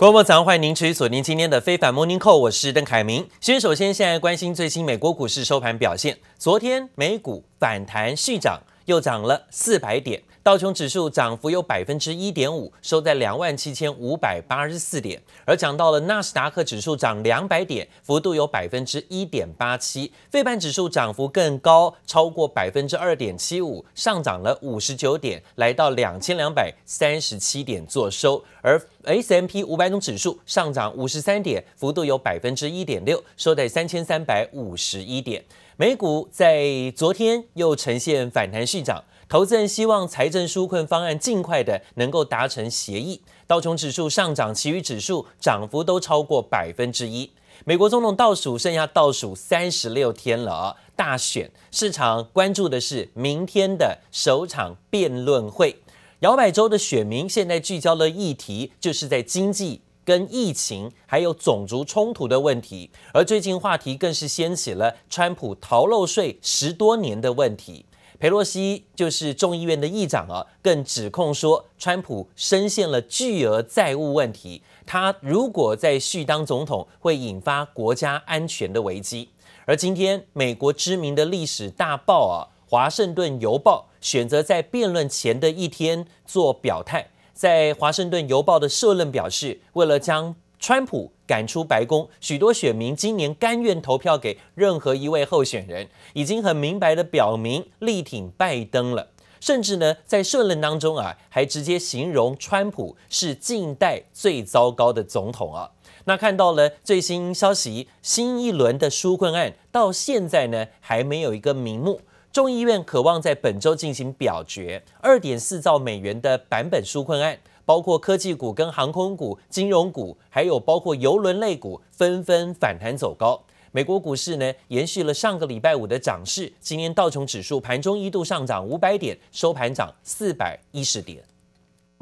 各位早上欢迎您持续锁定今天的非凡 Morning Call，我是邓凯明。先首先现在关心最新美国股市收盘表现，昨天美股反弹续涨，又涨了四百点。道琼指数涨幅有百分之一点五，收在两万七千五百八十四点。而讲到了纳斯达克指数涨两百点，幅度有百分之一点八七。费半指数涨幅更高，超过百分之二点七五，上涨了五十九点，来到两千两百三十七点做收。而 S M P 五百种指数上涨五十三点，幅度有百分之一点六，收在三千三百五十一点。美股在昨天又呈现反弹续涨。投资人希望财政纾困方案尽快的能够达成协议。道琼指数上涨，其余指数涨幅都超过百分之一。美国总统倒数剩下倒数三十六天了！大选市场关注的是明天的首场辩论会。摇摆州的选民现在聚焦的议题就是在经济、跟疫情还有种族冲突的问题，而最近话题更是掀起了川普逃漏税十多年的问题。裴洛西就是众议院的议长啊，更指控说，川普深陷了巨额债务问题，他如果再续当总统，会引发国家安全的危机。而今天，美国知名的历史大报啊，《华盛顿邮报》选择在辩论前的一天做表态，在《华盛顿邮报》的社论表示，为了将川普赶出白宫，许多选民今年甘愿投票给任何一位候选人，已经很明白地表明力挺拜登了。甚至呢，在社论当中啊，还直接形容川普是近代最糟糕的总统啊。那看到了最新消息，新一轮的纾困案到现在呢，还没有一个名目。众议院渴望在本周进行表决，二点四兆美元的版本纾困案。包括科技股、跟航空股、金融股，还有包括邮轮类股，纷纷反弹走高。美国股市呢，延续了上个礼拜五的涨势。今天道琼指数盘中一度上涨五百点，收盘涨四百一十点。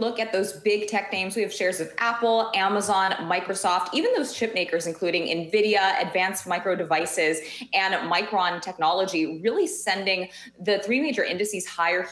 Look at those big tech names. We have shares of Apple, Amazon, Microsoft, even those chip makers, including NVIDIA, Advanced Micro Devices, and Micron Technology, really sending the three major indices higher.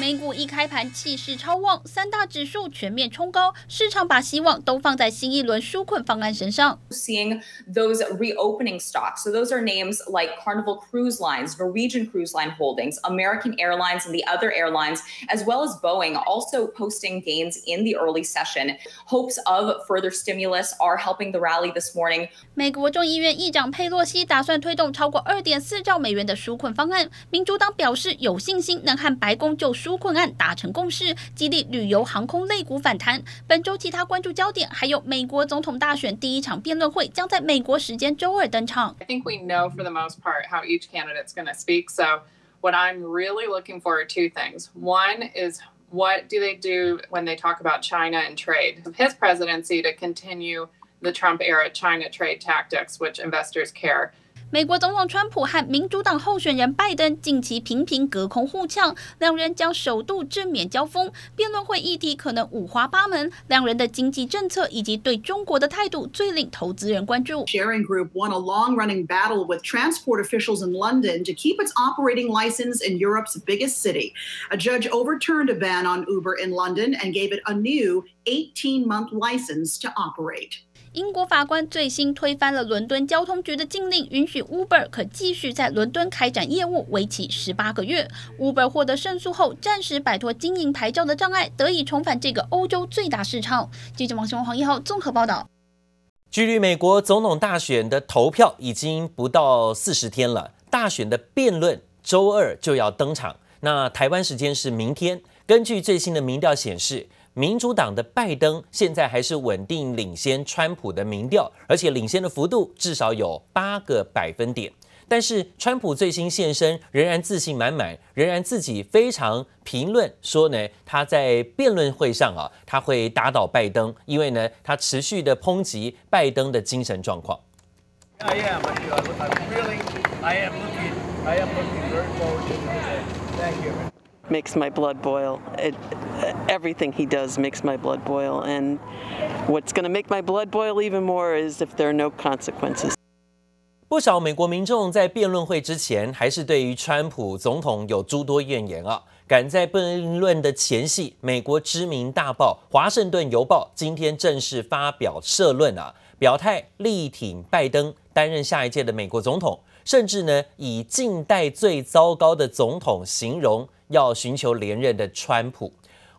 美股一开盘气势超旺，三大指数全面冲高，市场把希望都放在新一轮纾困方案身上。Seeing those reopening stocks, so those are names like Carnival Cruise Lines, Norwegian Cruise Line Holdings, American Airlines, and the other airlines, as well as Boeing, also posting gains in the early session. Hopes of further stimulus are helping the rally this morning. 美国众议院议长佩洛西打算推动超过二点四兆美元的纾困方案，民主党表示有信心能和白宫就。纾困案达成共识，激励旅游航空类股反弹。本周其他关注焦点还有美国总统大选第一场辩论会将在美国时间周二登场。I think we know for the most part how each candidate's going to speak. So what I'm really looking for are two things. One is what do they do when they talk about China and trade? His presidency to continue the Trump era China trade tactics, which investors care. 美国总统川普和民主党候选人拜登近期频频隔空互呛，两人将首度正面交锋。辩论会议题可能五花八门，两人的经济政策以及对中国的态度最令投资人关注。Sharing Group won a long-running battle with transport officials in London to keep its operating license in Europe's biggest city. A judge overturned a ban on Uber in London and gave it a new 18-month license to operate. 英国法官最新推翻了伦敦交通局的禁令，允许 Uber 可继续在伦敦开展业务，为期十八个月。Uber 获得胜诉后，暂时摆脱经营牌照的障碍，得以重返这个欧洲最大市场。记者王雄、黄一浩综合报道。距离美国总统大选的投票已经不到四十天了，大选的辩论周二就要登场。那台湾时间是明天，根据最新的民调显示。民主党的拜登现在还是稳定领先川普的民调，而且领先的幅度至少有八个百分点。但是川普最新现身，仍然自信满满，仍然自己非常评论说呢，他在辩论会上啊，他会打倒拜登，因为呢，他持续的抨击拜登的精神状况。yeah I am i am I am looking very forward to today. Thank you. Makes my blood boil. It, everything he does makes my blood boil. And what's going to make my blood boil even more is if there are no consequences. 不少美国民众在辩论会之前还是对于川普总统有诸多怨言啊。赶在辩论的前夕，美国知名大报《华盛顿邮报》今天正式发表社论啊，表态力挺拜登担任下一届的美国总统，甚至呢以近代最糟糕的总统形容要寻求连任的川普。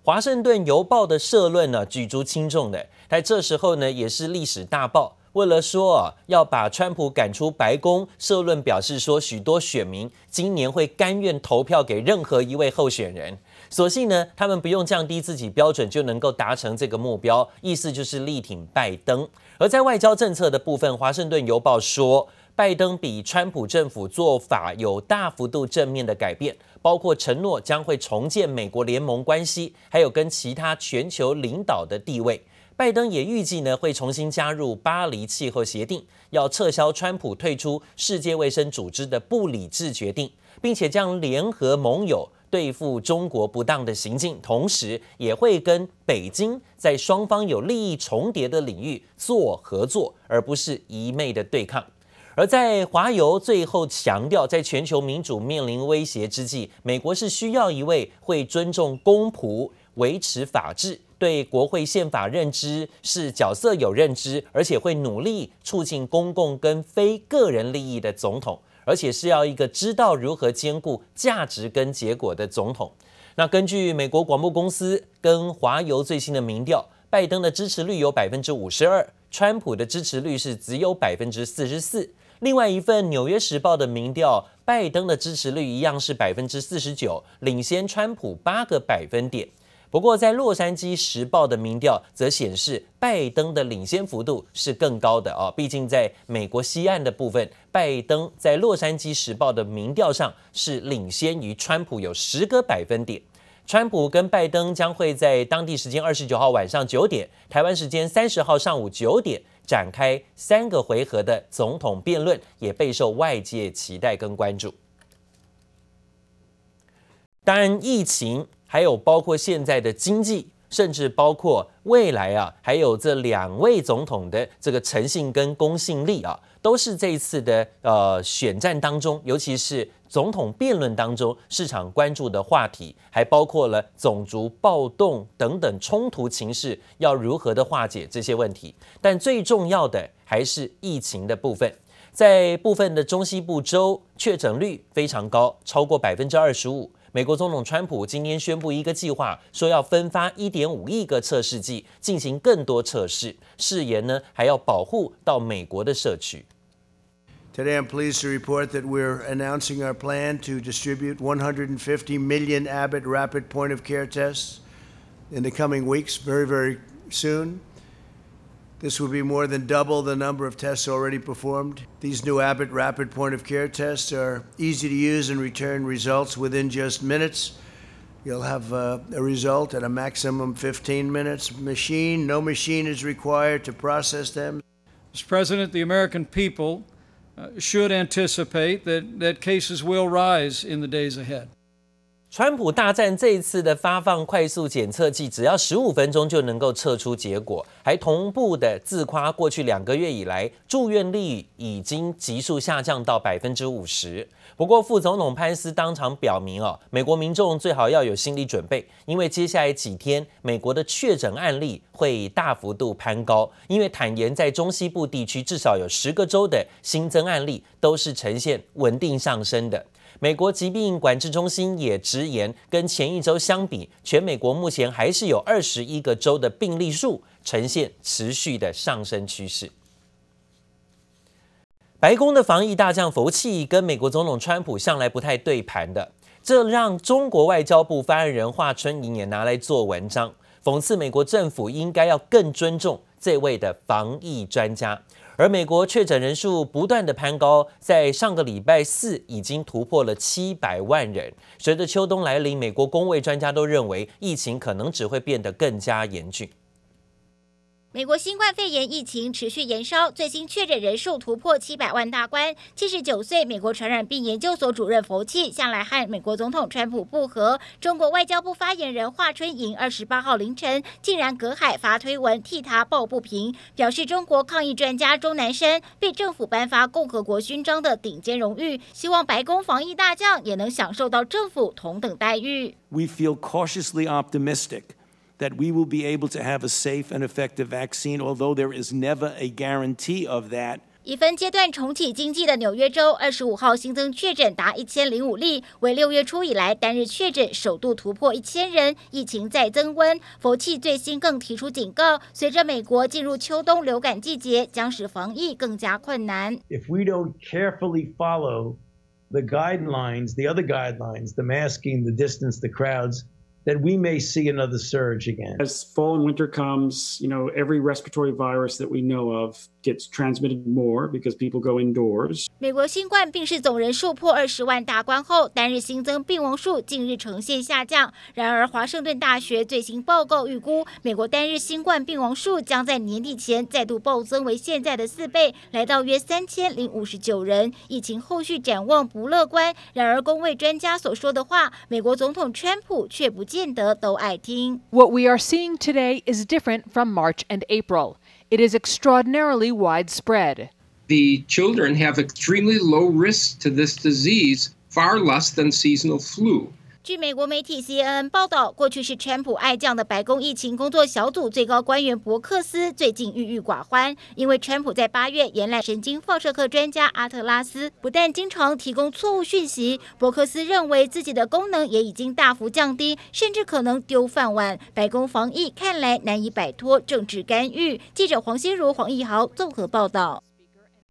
华盛顿邮报的社论呢，举足轻重的，在这时候呢，也是历史大报。为了说，要把川普赶出白宫，社论表示说，许多选民今年会甘愿投票给任何一位候选人。所幸呢，他们不用降低自己标准就能够达成这个目标，意思就是力挺拜登。而在外交政策的部分，华盛顿邮报说，拜登比川普政府做法有大幅度正面的改变。包括承诺将会重建美国联盟关系，还有跟其他全球领导的地位。拜登也预计呢会重新加入巴黎气候协定，要撤销川普退出世界卫生组织的不理智决定，并且将联合盟友对付中国不当的行径，同时也会跟北京在双方有利益重叠的领域做合作，而不是一昧的对抗。而在华邮最后强调，在全球民主面临威胁之际，美国是需要一位会尊重公仆、维持法治、对国会宪法认知是角色有认知，而且会努力促进公共跟非个人利益的总统，而且是要一个知道如何兼顾价值跟结果的总统。那根据美国广播公司跟华邮最新的民调，拜登的支持率有百分之五十二，川普的支持率是只有百分之四十四。另外一份《纽约时报》的民调，拜登的支持率一样是百分之四十九，领先川普八个百分点。不过，在《洛杉矶时报》的民调则显示，拜登的领先幅度是更高的哦。毕竟，在美国西岸的部分，拜登在《洛杉矶时报》的民调上是领先于川普有十个百分点。川普跟拜登将会在当地时间二十九号晚上九点，台湾时间三十号上午九点展开三个回合的总统辩论，也备受外界期待跟关注。当然，疫情还有包括现在的经济，甚至包括未来啊，还有这两位总统的这个诚信跟公信力啊。都是这一次的呃选战当中，尤其是总统辩论当中，市场关注的话题，还包括了种族暴动等等冲突情势，要如何的化解这些问题。但最重要的还是疫情的部分，在部分的中西部州确诊率非常高，超过百分之二十五。美国总统川普今天宣布一个计划，说要分发一点五亿个测试剂，进行更多测试，誓言呢还要保护到美国的社区。Today, I'm pleased to report that we're announcing our plan to distribute 150 million Abbott rapid point of care tests in the coming weeks, very, very soon. This will be more than double the number of tests already performed. These new Abbott rapid point of care tests are easy to use and return results within just minutes. You'll have uh, a result at a maximum 15 minutes. Machine, no machine is required to process them. Mr. President, the American people should anticipate that, that cases will rise in the days ahead. 川普大战这一次的发放快速检测剂，只要十五分钟就能够测出结果，还同步的自夸过去两个月以来住院率已经急速下降到百分之五十。不过副总统潘斯当场表明哦，美国民众最好要有心理准备，因为接下来几天美国的确诊案例会大幅度攀高，因为坦言在中西部地区至少有十个州的新增案例都是呈现稳定上升的。美国疾病管制中心也直言，跟前一周相比，全美国目前还是有二十一个州的病例数呈现持续的上升趋势。白宫的防疫大将福奇跟美国总统川普向来不太对盘的，这让中国外交部发言人华春莹也拿来做文章，讽刺美国政府应该要更尊重这位的防疫专家。而美国确诊人数不断的攀高，在上个礼拜四已经突破了七百万人。随着秋冬来临，美国工位专家都认为疫情可能只会变得更加严峻。美国新冠肺炎疫情持续延烧，最新确诊人数突破七百万大关。七十九岁美国传染病研究所主任佛契向来和美国总统川普不和。中国外交部发言人华春莹二十八号凌晨竟然隔海发推文替他抱不平，表示中国抗疫专家钟南山被政府颁发共和国勋章的顶尖荣誉，希望白宫防疫大将也能享受到政府同等待遇。We feel cautiously optimistic. that we will be able to have a safe and effective vaccine, although there is never a guarantee of that. 已分阶段重启经济的纽约州，二十五号新增确诊达一千零五例，为六月初以来单日确诊首度突破一千人，疫情再增温。佛契最新更提出警告，随着美国进入秋冬流感季节，将使防疫更加困难。If we don't carefully follow the guidelines, the other guidelines, the masking, the distance, the crowds. that we may see another surge again. As fall and winter comes, you know, every respiratory virus that we know of gets transmitted more because people go indoors. 美国新冠病逝总人数破二十万大关后，单日新增病亡数近日呈现下降。然而，华盛顿大学最新报告预估，美国单日新冠病亡数将在年底前再度暴增为现在的四倍，来到约三千零五十九人。疫情后续展望不乐观。然而，公卫专家所说的话，美国总统川普却不见得都爱听。What we are seeing today is different from March and April. It is extraordinarily widespread. The children have extremely low risk to this disease, far less than seasonal flu. 据美国媒体 CNN 报道，过去是川普爱将的白宫疫情工作小组最高官员伯克斯最近郁郁寡欢，因为川普在八月延揽神经放射科专家阿特拉斯，不但经常提供错误讯息，伯克斯认为自己的功能也已经大幅降低，甚至可能丢饭碗。白宫防疫看来难以摆脱政治干预。记者黄心如、黄义豪综合报道。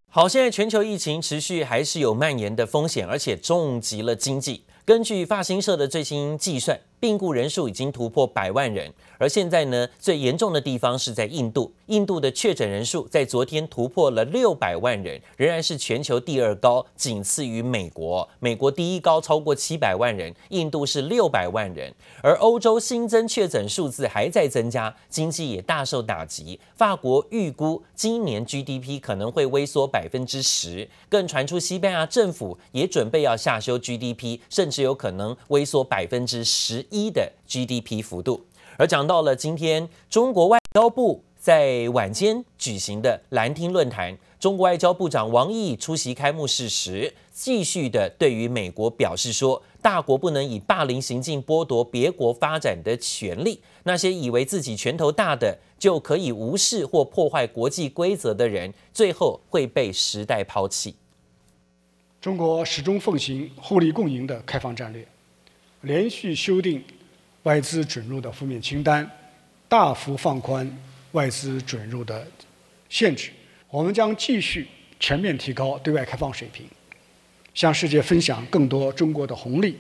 好，现在全球疫情持续还是有蔓延的风险，而且重击了经济。根据法新社的最新计算，病故人数已经突破百万人。而现在呢，最严重的地方是在印度。印度的确诊人数在昨天突破了六百万人，仍然是全球第二高，仅次于美国。美国第一高超过七百万人，印度是六百万人。而欧洲新增确诊数字还在增加，经济也大受打击。法国预估今年 GDP 可能会萎缩百分之十，更传出西班牙政府也准备要下修 GDP，甚至有可能萎缩百分之十一的 GDP 幅度。而讲到了今天，中国外交部在晚间举行的兰厅论坛，中国外交部长王毅出席开幕式时，继续的对于美国表示说，大国不能以霸凌行径剥夺别国发展的权利。那些以为自己拳头大的就可以无视或破坏国际规则的人，最后会被时代抛弃。中国始终奉行互利共赢的开放战略，连续修订。外资准入的负面清单，大幅放宽外资准入的限制。我们将继续全面提高对外开放水平，向世界分享更多中国的红利。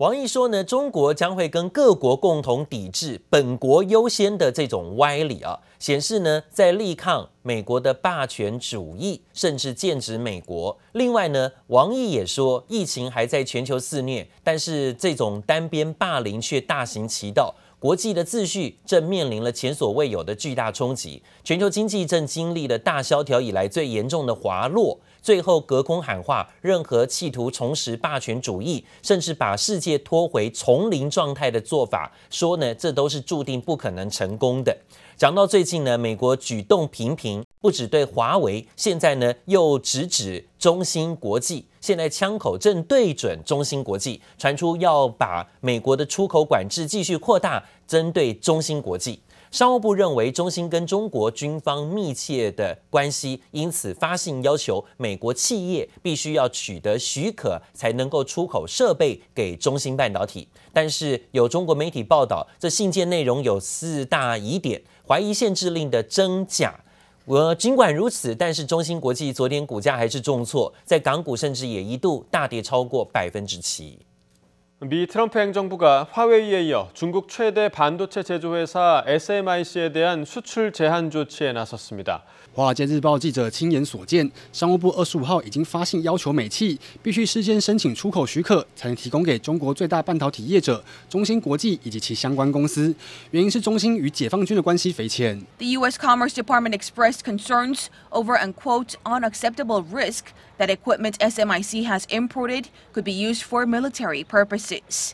王毅说呢，中国将会跟各国共同抵制本国优先的这种歪理啊，显示呢，在力抗美国的霸权主义，甚至剑指美国。另外呢，王毅也说，疫情还在全球肆虐，但是这种单边霸凌却大行其道。国际的秩序正面临了前所未有的巨大冲击，全球经济正经历了大萧条以来最严重的滑落，最后隔空喊话，任何企图重拾霸权主义，甚至把世界拖回丛林状态的做法，说呢，这都是注定不可能成功的。讲到最近呢，美国举动频频，不止对华为，现在呢又直指中芯国际，现在枪口正对准中芯国际，传出要把美国的出口管制继续扩大，针对中芯国际。商务部认为中芯跟中国军方密切的关系，因此发信要求美国企业必须要取得许可，才能够出口设备给中芯半导体。但是有中国媒体报道，这信件内容有四大疑点。怀疑限制令的真假，我尽管如此，但是中芯国际昨天股价还是重挫，在港股甚至也一度大跌超过百分之七。 미 트럼프 행정부가 화웨이에 이어 중국 최대 반도체 제조회사 SMIC에 대한 수출 제한 조치에 나섰습니다. 华尔街日报记者亲眼所见，商务部二十五号已经发信要求美企必须事先申请出口许可，才能提供给中国最大半导体业者中芯国际以及其相关公司。原因是中芯与解放军的关系匪浅。The U.S. Commerce Department expressed concerns over an quote unacceptable risk that equipment SMIC has imported could be used for military purposes.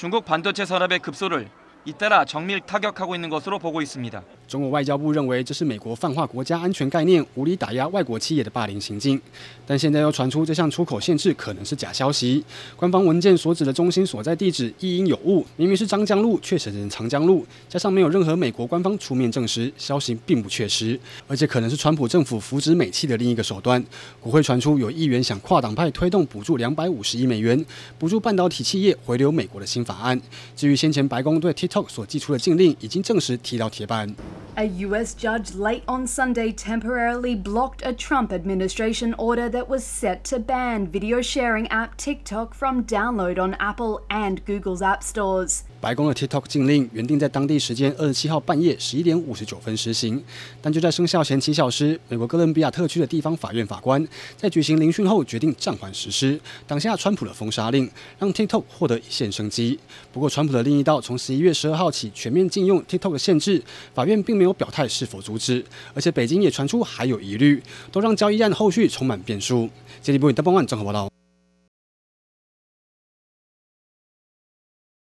중국 반도체 산업의 급소를 잇따라 정밀 타격하고 있는 것으로 보고 있습니다. 中国外交部认为这是美国泛化国家安全概念、无理打压外国企业的霸凌行径，但现在又传出这项出口限制可能是假消息。官方文件所指的中心所在地址亦因有误，明明是张江路，却写成长江路，加上没有任何美国官方出面证实，消息并不确实，而且可能是川普政府扶植美企的另一个手段。国会传出有议员想跨党派推动补助两百五十亿美元，补助半导体企业回流美国的新法案。至于先前白宫对 TikTok 所寄出的禁令，已经证实踢到铁板。A U.S. judge late on Sunday temporarily blocked a Trump administration order that was set to ban video sharing app TikTok from download on Apple and Google's app stores. 白宫的 TikTok 禁令原定在当地时间二十七号半夜十一点五十九分实行，但就在生效前七小时，美国哥伦比亚特区的地方法院法官在举行聆讯后决定暂缓实施，挡下川普的封杀令，让 TikTok 获得一线生机。不过，川普的另一道从十一月十二号起全面禁用 TikTok 的限制，法院并没有表态是否阻止，而且北京也传出还有疑虑，都让交易案后续充满变数。杰利布里登邦万综合报道。